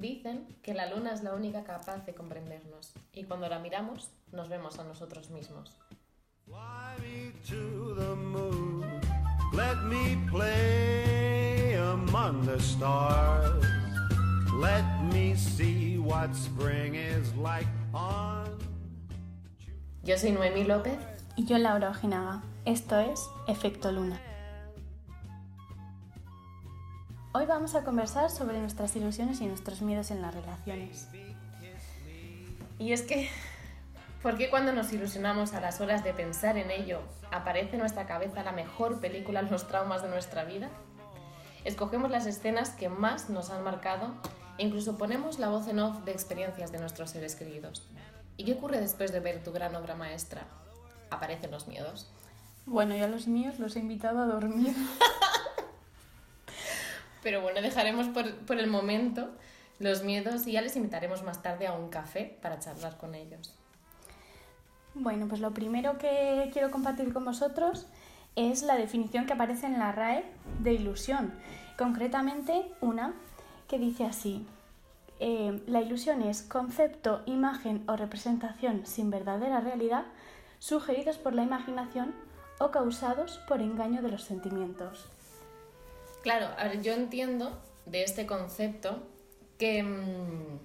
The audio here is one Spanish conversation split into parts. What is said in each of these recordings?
Dicen que la luna es la única capaz de comprendernos y cuando la miramos nos vemos a nosotros mismos. Yo soy Noemí López Y yo Laura Ojinaga. Esto es Efecto Luna. Vamos a conversar sobre nuestras ilusiones y nuestros miedos en las relaciones. Y es que, ¿por qué cuando nos ilusionamos a las horas de pensar en ello, aparece en nuestra cabeza la mejor película Los traumas de nuestra vida? Escogemos las escenas que más nos han marcado e incluso ponemos la voz en off de experiencias de nuestros seres queridos. ¿Y qué ocurre después de ver tu gran obra maestra? Aparecen los miedos. Bueno, yo a los míos los he invitado a dormir. Pero bueno, dejaremos por, por el momento los miedos y ya les invitaremos más tarde a un café para charlar con ellos. Bueno, pues lo primero que quiero compartir con vosotros es la definición que aparece en la RAE de ilusión. Concretamente una que dice así. eh, la ilusión es concepto, imagen o representación sin verdadera realidad sugeridos por la imaginación o causados por engaño de los sentimientos. Claro, a ver, yo entiendo de este concepto que, mm,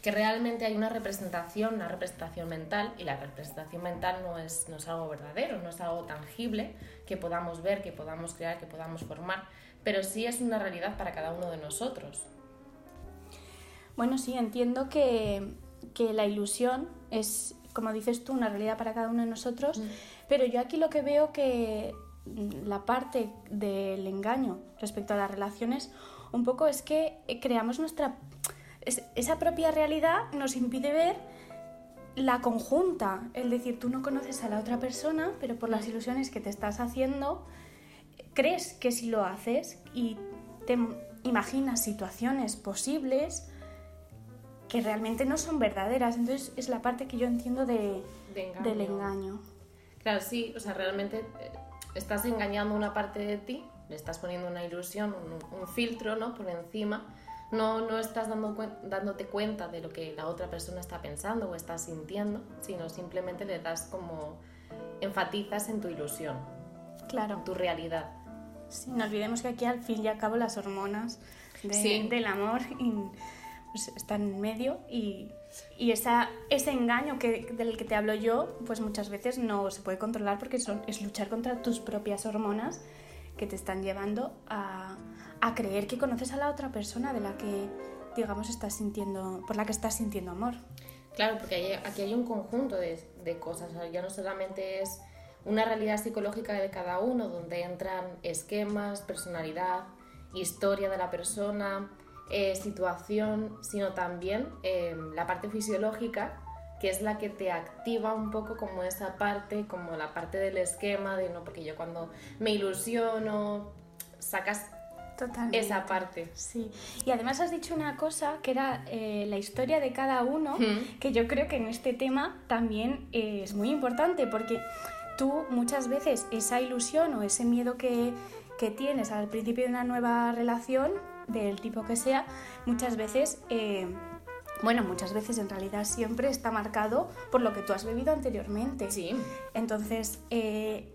que realmente hay una representación, una representación mental, y la representación mental no es, no es algo verdadero, no es algo tangible que podamos ver, que podamos crear, que podamos formar, pero sí es una realidad para cada uno de nosotros. Bueno, sí, entiendo que, que la ilusión es, como dices tú, una realidad para cada uno de nosotros, Mm. pero yo aquí lo que veo que la parte del engaño respecto a las relaciones un poco es que creamos nuestra... es- esa propia realidad nos impide ver la conjunta, es decir, tú no conoces a la otra persona, pero por las ilusiones que te estás haciendo, crees que si lo haces y te imaginas situaciones posibles que realmente no son verdaderas. Entonces es la parte que yo entiendo de, De engaño. del engaño. Claro, sí, o sea, realmente eh, estás engañando una parte de ti, le estás poniendo una ilusión, un, un filtro, ¿no? Por encima. No, no estás dando dándote cuenta de lo que la otra persona está pensando o está sintiendo, sino simplemente le das como enfatizas en tu ilusión, Claro. en tu realidad. Sí, no olvidemos que aquí al fin y al cabo las hormonas de- Sí. del amor y, pues, están en medio y, y esa, ese engaño que, del que te hablo yo, pues muchas veces no se puede controlar porque son, es luchar contra tus propias hormonas que te están llevando a, a creer que conoces a la otra persona de la que, digamos, estás sintiendo, por la que estás sintiendo amor. Claro, porque hay- aquí hay un conjunto de, de cosas, ya no solamente es una realidad psicológica de cada uno, donde entran esquemas, personalidad, historia de la persona, eh, situación, sino también eh, la parte fisiológica, que es la que te activa un poco como esa parte, como la parte del esquema, de no, porque yo cuando me ilusiono, sacas Totalmente. esa parte. Sí, y además has dicho una cosa que era eh, la historia de cada uno, que yo creo que en este tema también eh, es muy importante, porque tú muchas veces esa ilusión o ese miedo que, que tienes al principio de una nueva relación, del tipo que sea, muchas veces, eh, bueno, muchas veces en realidad siempre está marcado por lo que tú has vivido anteriormente. Sí. Entonces, eh,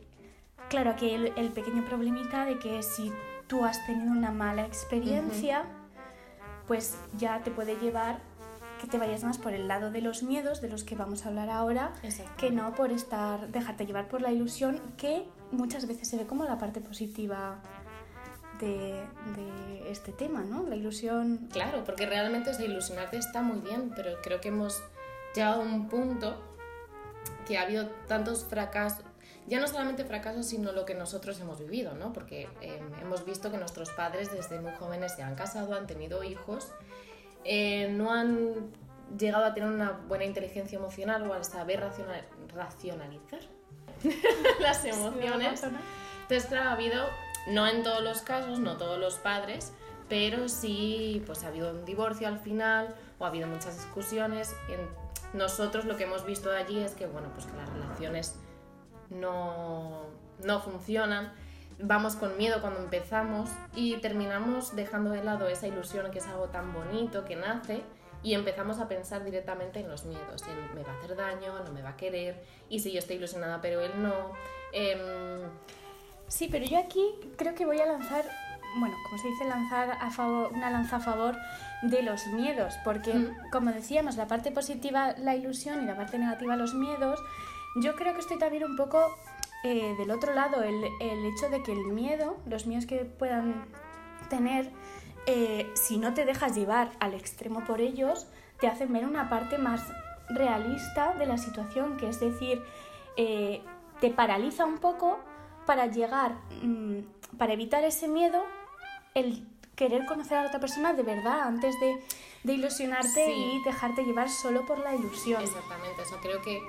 claro, aquí el, el pequeño problemita de que si tú has tenido una mala experiencia, pues ya te puede llevar que te vayas más por el lado de los miedos, de los que vamos a hablar ahora, que no por estar, dejarte llevar por la ilusión, que muchas veces se ve como la parte positiva de, de este tema, ¿no? La ilusión Claro, porque realmente o sea, ilusionarte está muy bien, pero creo que hemos llegado a un punto que ha habido tantos fracasos, ya no solamente fracasos, sino lo que nosotros hemos vivido, ¿no? Porque eh, hemos visto que nuestros padres desde muy jóvenes se han casado, han tenido hijos, eh, no han llegado a tener una buena inteligencia emocional o a saber raciona- racionalizar las emociones. Entonces, claro, ha habido, no en todos los casos, no todos los padres, pero sí, pues ha habido un divorcio al final o ha habido muchas discusiones. Nosotros lo que hemos visto de allí es que, bueno, pues que las relaciones no, no funcionan. vamos con miedo cuando empezamos y terminamos dejando de lado esa ilusión que es algo tan bonito que nace y empezamos a pensar directamente en los miedos, en me va a hacer daño, no me va a querer, y si yo estoy ilusionada pero él no. Em, Sí, pero yo aquí creo que voy a lanzar, bueno, como se dice, lanzar a favor, una lanza a favor de los miedos, porque Mm. como decíamos, la parte positiva la ilusión y la parte negativa los miedos, yo creo que estoy también un poco eh, del otro lado, el, el hecho de que el miedo, los miedos que puedan tener, eh, si no te dejas llevar al extremo por ellos, te hacen ver una parte más realista de la situación, que es decir, eh, te paraliza un poco para llegar, mm, para evitar ese miedo, el querer conocer a la otra persona de verdad antes de, de ilusionarte Sí. y dejarte llevar solo por la ilusión. Exactamente, o sea, creo que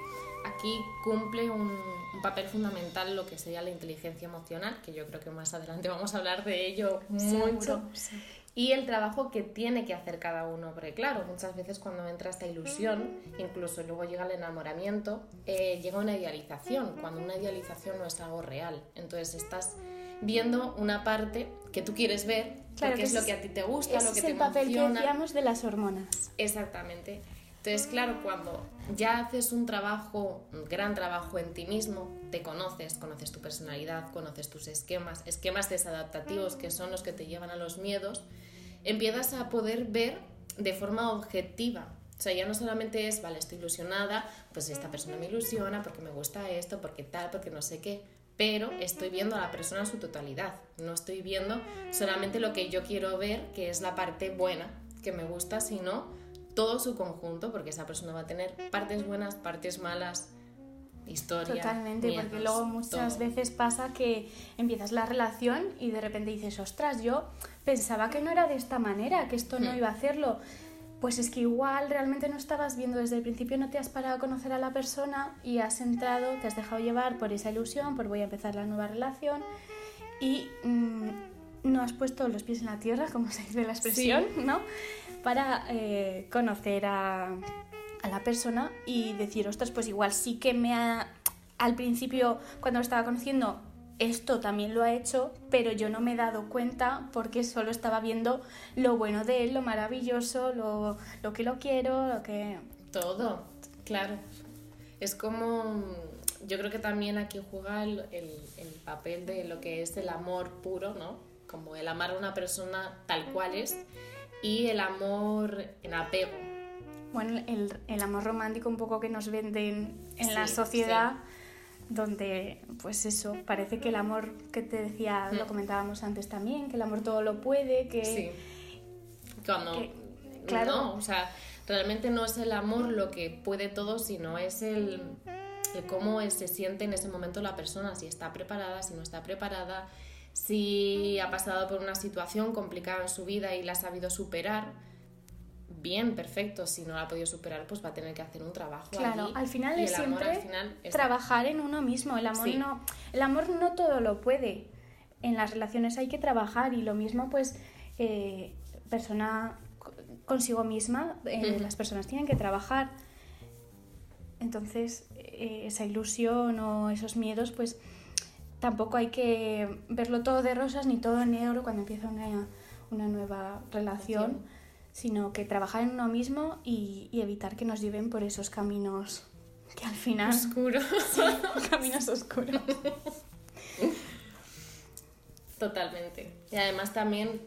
aquí cumple un, un papel fundamental lo que sería la inteligencia emocional, que yo creo que más adelante vamos a hablar de ello mucho. Seguro, sí. Y el trabajo que tiene que hacer cada uno, porque claro, muchas veces cuando entra esta ilusión, incluso luego llega el enamoramiento, eh, llega una idealización, cuando una idealización no es algo real. Entonces estás viendo una parte que tú quieres ver, Claro, porque que es lo que a ti te gusta, lo que es te el papel que emociona. decíamos de las hormonas. Exactamente. Entonces, claro, cuando ya haces un trabajo, un gran trabajo en ti mismo, te conoces, conoces tu personalidad, conoces tus esquemas, esquemas desadaptativos que son los que te llevan a los miedos, empiezas a poder ver de forma objetiva. O sea, ya no solamente es, vale, estoy ilusionada, pues esta persona me ilusiona porque me gusta esto, porque tal, porque no sé qué, pero estoy viendo a la persona en su totalidad. No estoy viendo solamente lo que yo quiero ver, que es la parte buena que me gusta, sino todo su conjunto, porque esa persona va a tener partes buenas, partes malas, historia. Totalmente, porque miedos, luego muchas todo. veces pasa que empiezas la relación y de repente dices, ostras, yo pensaba que no era de esta manera, que esto no Hmm. iba a hacerlo. Pues es que igual realmente no estabas viendo desde el principio, no te has parado a conocer a la persona y has entrado, te has dejado llevar por esa ilusión, por voy a empezar la nueva relación y mm, no has puesto los pies en la tierra, como se dice la expresión, ¿no? Para eh, conocer a, la persona y decir, ostras, pues igual sí que me ha... Al principio, cuando lo estaba conociendo, esto también lo ha hecho, pero yo no me he dado cuenta porque solo estaba viendo lo bueno de él, lo maravilloso, lo, lo que lo quiero, lo que... Todo, claro. Es como. Yo creo que también aquí juega el- el papel de lo que es el amor puro, ¿no? Como el amar a una persona tal cual es y el amor en apego. Bueno, el, el amor romántico un poco que nos venden en la Sí, sociedad, donde, pues eso, parece que el amor que te decía, lo Mm. comentábamos antes también, que el amor todo lo puede, que... Sí. Cuando. que- claro. No, o sea, realmente no es el amor lo que puede todo, sino es el, el cómo se siente en ese momento la persona, si está preparada, si no está preparada, si ha pasado por una situación complicada en su vida y la ha sabido superar. Bien, perfecto. Si no la ha podido superar, pues va a tener que hacer un trabajo. Claro, allí, al final y es el amor siempre al final es- trabajar en uno mismo. El amor, Sí. no, el amor no todo lo puede. En las relaciones hay que trabajar y lo mismo, pues, eh, persona co- consigo misma, eh, Ujú. las personas tienen que trabajar. Entonces, eh, esa ilusión o esos miedos, pues, tampoco hay que verlo todo de rosas ni todo en negro cuando empieza una, una nueva relación, sino que trabajar en uno mismo y, y evitar que nos lleven por esos caminos que al final oscuro. caminos oscuros. Totalmente. Y además también,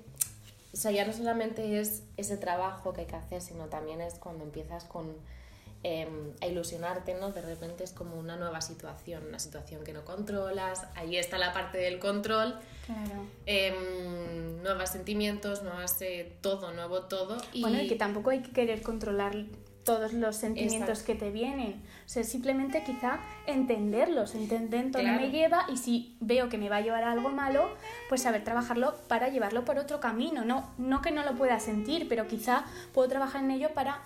o sea, ya no solamente es ese trabajo que hay que hacer, sino también es cuando empiezas con em, a ilusionarte, ¿no? De repente es como una nueva situación, una situación que no controlas, ahí está la parte del control, Claro. em, nuevos sentimientos, nuevas, eh, todo, nuevo todo. Y, Bueno, y que tampoco hay que querer controlar todos los sentimientos Exacto. que te vienen. O sea, simplemente quizá entenderlos, entender dónde Claro. me lleva y si veo que me va a llevar a algo malo, pues saber trabajarlo para llevarlo por otro camino. No, no que no lo pueda sentir, pero quizá puedo trabajar en ello para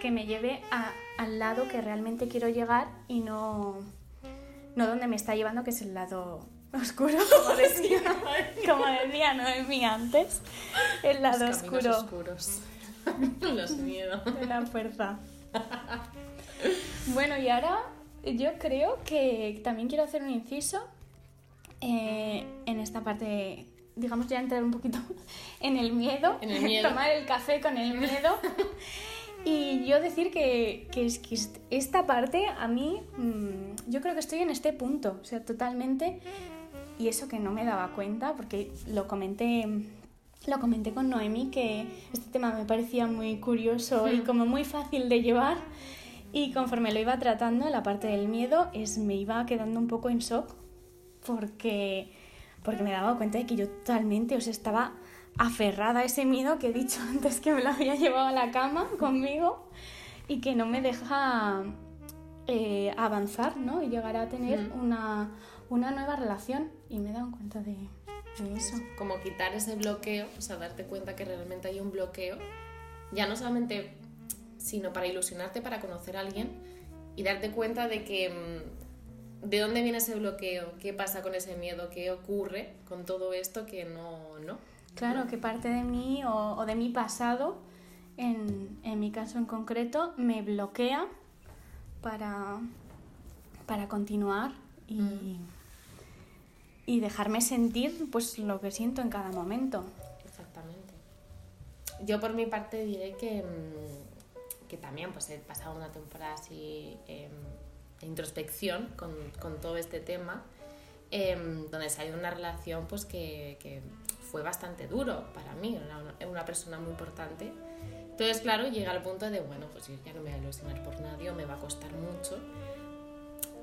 que me lleve a- al lado que realmente quiero llegar y no, no donde me está llevando, que es el lado oscuro, como decía, como decía Noemí antes, el los lado caminos oscuro oscuros. los miedos. de la fuerza. Bueno, y ahora yo creo que también quiero hacer un inciso eh, en esta parte, digamos, ya entrar un poquito en el miedo, En el miedo. tomar el café con el miedo. Y yo decir que, que es que est- esta parte a mí, mm, yo creo que estoy en este punto, o sea, totalmente. Y eso que no me daba cuenta, porque lo comenté, lo comenté con Noemi, que este tema me parecía muy curioso y como muy fácil de llevar. Y conforme lo iba tratando, la parte del miedo es, me iba quedando un poco en shock porque, porque me daba cuenta de que yo totalmente, o sea, estaba aferrada a ese miedo que he dicho antes que me lo había llevado a la cama conmigo y que no me deja eh, avanzar, ¿no? Y llegar a tener Ujú. una, una nueva relación. Y me he dado cuenta de, de eso. como quitar ese bloqueo, o sea, darte cuenta que realmente hay un bloqueo, ya no solamente, sino para ilusionarte, para conocer a alguien y darte cuenta de que, mm, de dónde viene ese bloqueo, qué pasa con ese miedo, qué ocurre con todo esto que no, no. Claro, que parte de mí o, o de mi pasado, en, en mi caso en concreto, me bloquea para, para continuar y, y dejarme sentir pues lo que siento en cada momento. Exactamente. Yo por mi parte diré que, mm, que también pues he pasado una temporada así em, de introspección con, con todo este tema, em, donde se ha ido una relación pues que, que fue bastante duro para mí, era una, una persona muy importante. Entonces, claro, llega al punto de, bueno, pues yo ya no me voy a ilusionar por nadie, o me va a costar mucho.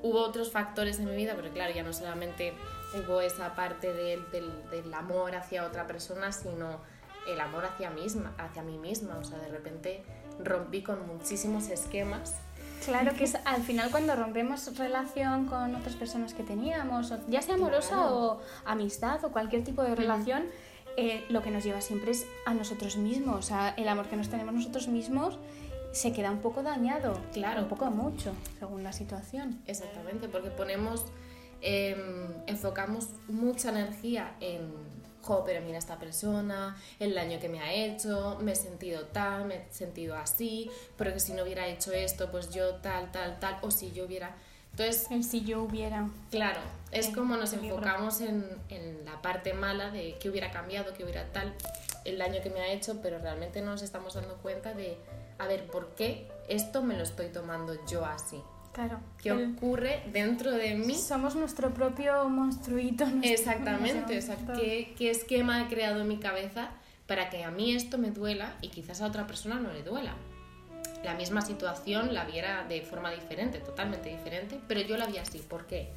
Hubo otros factores en mi vida, pero claro, ya no solamente hubo esa parte del, del, del amor hacia otra persona, sino el amor hacia, misma, hacia mí misma. O sea, de repente rompí con muchísimos esquemas. Claro que es al final cuando rompemos relación con otras personas que teníamos, ya sea amorosa Claro. o amistad o cualquier tipo de relación, eh, lo que nos lleva siempre es a nosotros mismos. O sea, el amor que nos tenemos nosotros mismos se queda un poco dañado. Claro. Un poco mucho, según la situación. Exactamente, porque ponemos, em, enfocamos mucha energía en, jo, pero mira esta persona, el daño que me ha hecho, me he sentido tal, me he sentido así, pero que si no hubiera hecho esto, pues yo tal, tal, tal, o si yo hubiera... Entonces, El si yo hubiera. Claro, es como nos enfocamos en, en la parte mala de que hubiera cambiado, que hubiera tal, el daño que me ha hecho, pero realmente no nos estamos dando cuenta de, a ver, ¿por qué esto me lo estoy tomando yo así? Claro. ¿Qué el- ocurre dentro de mí? Somos nuestro propio monstruito. nuestro- Exactamente, o sea, ¿qué, qué esquema he creado en mi cabeza para que a mí esto me duela y quizás a otra persona no le duela? La misma situación la viera de forma diferente, totalmente diferente, pero yo la vi así. ¿Por qué?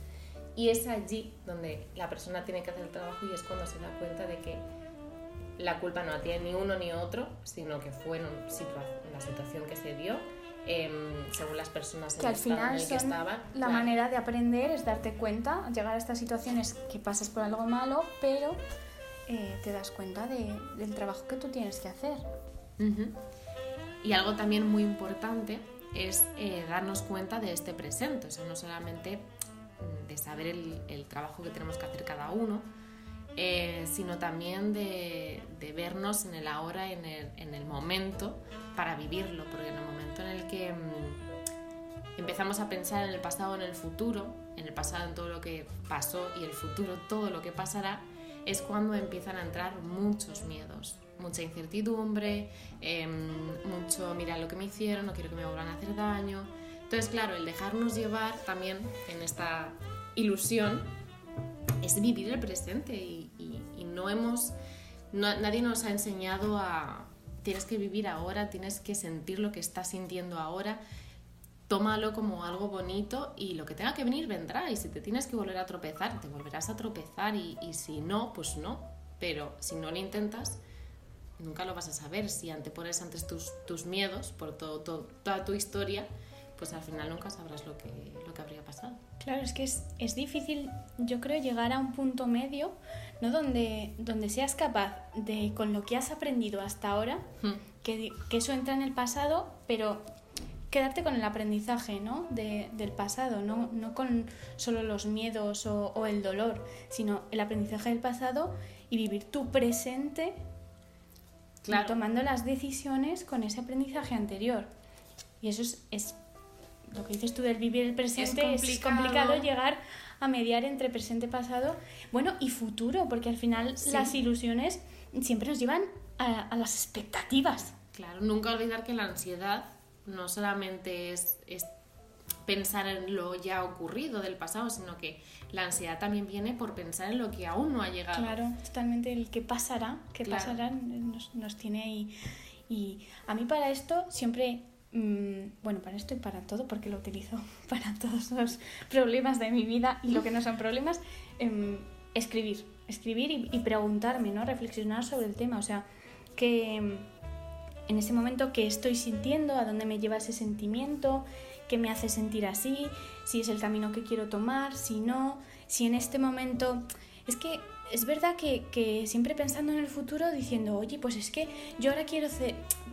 Y es allí donde la persona tiene que hacer el trabajo y es cuando se da cuenta de que la culpa no la tiene ni uno ni otro, sino que fue en la situación que se dio, em, según las personas en que al final en que son estaban. la Claro. manera de aprender es darte cuenta, llegar a estas situaciones que pasas por algo malo, pero eh, te das cuenta de- del trabajo que tú tienes que hacer. Y algo también muy importante es eh, darnos cuenta de este presente, o sea, no solamente mm, de saber el, el trabajo que tenemos que hacer cada uno, eh, sino también de, vernos en el ahora, en el, en el momento, para vivirlo, porque en el momento en el que mm, empezamos a pensar en el pasado, en el futuro, en el pasado, en todo lo que pasó y el futuro, todo lo que pasará, es cuando empiezan a entrar muchos miedos, mucha incertidumbre, em, mucho mira lo que me hicieron, no quiero que me vuelvan a hacer daño. Entonces, claro, el dejarnos llevar también en esta ilusión es vivir el presente y no hemos, nadie nos ha enseñado a tienes que vivir ahora, tienes que sentir lo que estás sintiendo ahora, tómalo como algo bonito y lo que tenga que venir vendrá. Y si te tienes que volver a tropezar, te volverás a tropezar y, y si no, pues no, pero si no lo intentas, nunca lo vas a saber, si antepones antes tus, tus miedos por todo, todo- toda tu historia, pues al final nunca sabrás lo que, lo que habría pasado. Claro, es que es, es difícil, yo creo, llegar a un punto medio, ¿no? Donde, donde seas capaz de, con lo que has aprendido hasta ahora, Hmm. que, que eso entra en el pasado, pero quedarte con el aprendizaje ¿no? de- del pasado, ¿no? no con solo los miedos o, o el dolor, sino el aprendizaje del pasado y vivir tu presente Claro. tomando las decisiones con ese aprendizaje anterior. Y eso es, es lo que dices tú del vivir el presente es complicado. complicado, llegar a mediar entre presente, pasado, bueno, y futuro, porque al final Sí. las ilusiones siempre nos llevan a, a las expectativas. Claro, nunca olvidar que la ansiedad no solamente es, es pensar en lo ya ocurrido del pasado, sino que la ansiedad también viene por pensar en lo que aún no ha llegado. Claro, totalmente el que pasará, que Claro. pasará nos, nos tiene ahí. Y a mí para esto siempre, bueno, para esto y para todo, porque lo utilizo para todos los problemas de mi vida y lo que no son problemas, em, escribir, escribir y, y preguntarme, ¿no? Reflexionar sobre el tema, o sea, que em, en ese momento qué estoy sintiendo, a dónde me lleva ese sentimiento, qué me hace sentir así, si es el camino que quiero tomar, si no, si en este momento... Es que es verdad que, que siempre pensando en el futuro diciendo, oye, pues es que yo ahora quiero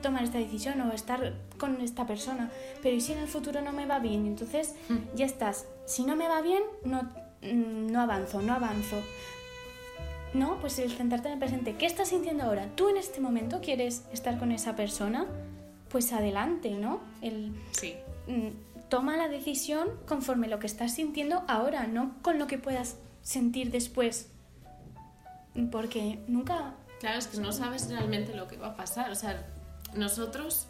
tomar esta decisión o estar con esta persona, pero ¿y si en el futuro no me va bien? Entonces ya estás, si no me va bien, no, mm, no avanzo, no avanzo. No, pues el centrarte en el presente. ¿Qué estás sintiendo ahora? ¿Tú en este momento quieres estar con esa persona? Pues adelante, ¿no? El, Sí, mm, toma la decisión conforme lo que estás sintiendo ahora, no con lo que puedas sentir después. Porque nunca... Claro, es que no sabes realmente lo que va a pasar. O sea, nosotros,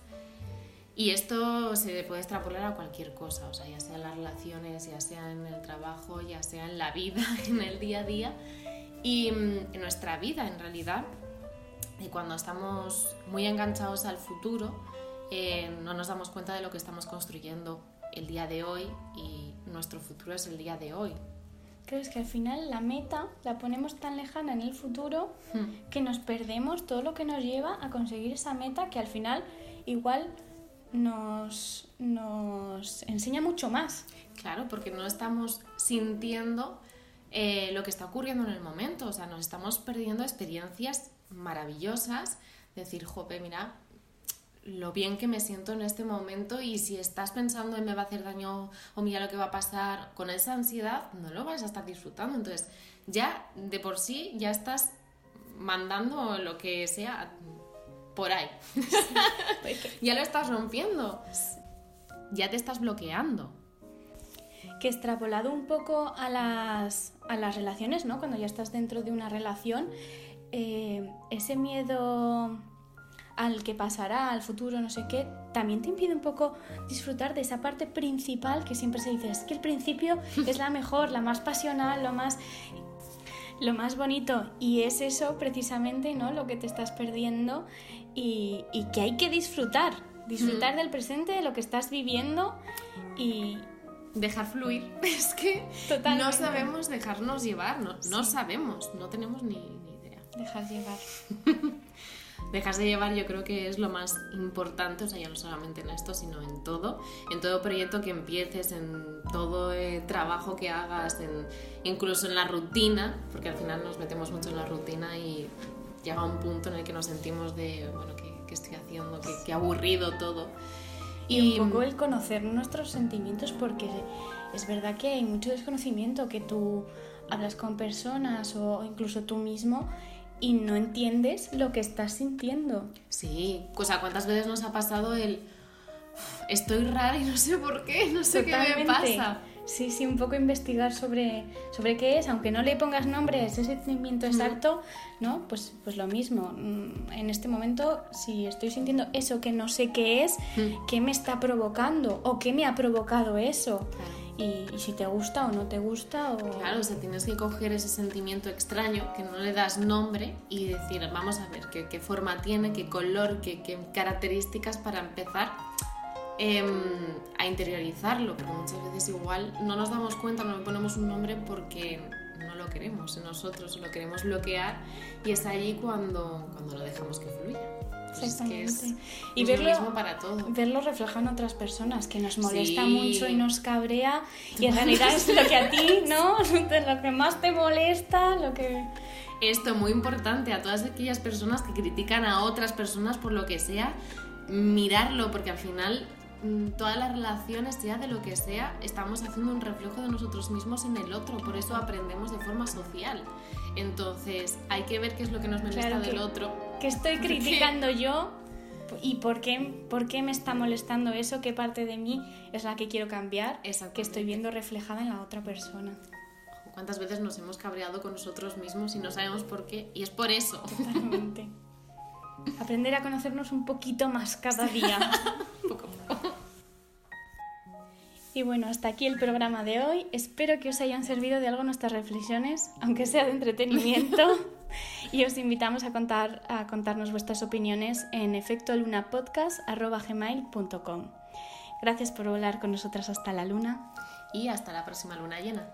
y esto se puede extrapolar a cualquier cosa, o sea, ya sea en las relaciones, ya sea en el trabajo, ya sea en la vida, en el día a día, y mm, en nuestra vida en realidad. Y cuando estamos muy enganchados al futuro, eh, no nos damos cuenta de lo que estamos construyendo el día de hoy y nuestro futuro es el día de hoy. Creo es que al final la meta la ponemos tan lejana en el futuro Hmm. que nos perdemos todo lo que nos lleva a conseguir esa meta que al final igual nos, nos enseña mucho más. Claro, porque no estamos sintiendo eh, lo que está ocurriendo en el momento, o sea, nos estamos perdiendo experiencias maravillosas, decir, jope, mira lo bien que me siento en este momento y si estás pensando en me va a hacer daño o mira lo que va a pasar con esa ansiedad, no lo vas a estar disfrutando. Entonces, ya de por sí ya estás mandando lo que sea por ahí. ya lo estás rompiendo. Ya te estás bloqueando. que extrapolado un poco a las, a las relaciones, ¿no? Cuando ya estás dentro de una relación, eh, ese miedo al que pasará, al futuro, no sé qué, también te impide un poco disfrutar de esa parte principal que siempre se dice, es que el principio es la mejor, la más pasional, lo más lo más bonito y es eso precisamente no lo que te estás perdiendo y, y que hay que disfrutar disfrutar del presente de lo que estás viviendo y, Dejar fluir. Es que Totalmente. no sabemos dejarnos llevar, no, no sabemos, no tenemos ni, ni idea. dejar llevar Dejarse llevar yo creo que es lo más importante, o sea, ya no solamente en esto, sino en todo, en todo proyecto que empieces, en todo eh, trabajo que hagas, en, incluso en la rutina, porque al final nos metemos mucho en la rutina y llega un punto en el que nos sentimos de, bueno, ¿qué, qué estoy haciendo? ¿Qué, qué aburrido todo. y un poco el conocer nuestros sentimientos porque es verdad que hay mucho desconocimiento que tú hablas con personas o incluso tú mismo y no entiendes lo que estás sintiendo Sí, o sea, ¿cuántas veces nos ha pasado el... "Uf, Estoy rara y no sé por qué, no sé qué me pasa. Sí, sí, un poco investigar sobre, sobre qué es, aunque no le pongas nombre a ese sentimiento exacto, ¿no? Pues, pues lo mismo. Mm, En este momento, si estoy sintiendo eso que no sé qué es. ¿qué me está provocando? ¿O qué me ha provocado eso? Claro. Y, y si te gusta o no te gusta, o... Claro, o sea, tienes que coger ese sentimiento extraño que no le das nombre y decir, vamos a ver qué, qué forma tiene, qué color, qué, qué características para empezar em, a interiorizarlo, porque muchas veces igual no nos damos cuenta, no le ponemos un nombre porque no lo queremos nosotros, lo queremos bloquear y es allí cuando, cuando lo dejamos que fluya. Pues es que es, Exactamente. y lo verlo- mismo para todo. verlo reflejado en otras personas, que nos molesta Sí. mucho y nos cabrea, y en realidad es lo que a ti, ¿no? lo que más te molesta, lo que... Esto muy importante a todas aquellas personas que critican a otras personas por lo que sea, mirarlo, porque al final todas las relaciones, sea de lo que sea, estamos haciendo un reflejo de nosotros mismos en el otro, por eso aprendemos de forma social. Entonces hay que ver qué es lo que nos molesta Claro del que- otro. que estoy criticando yo ¿Y por qué, por qué me está molestando eso? ¿Qué parte de mí es la que quiero cambiar? Que estoy viendo reflejada en la otra persona. ¿Cuántas veces nos hemos cabreado con nosotros mismos y no sabemos por qué? Y es por eso. Totalmente. Aprender a conocernos un poquito más cada día. Y bueno, hasta aquí el programa de hoy. Espero que os hayan servido de algo nuestras reflexiones, aunque sea de entretenimiento. y os invitamos a, contar, a contarnos vuestras opiniones en efectolunapodcast.gmail.com Gracias por volar con nosotras hasta la luna. Y hasta la próxima luna llena.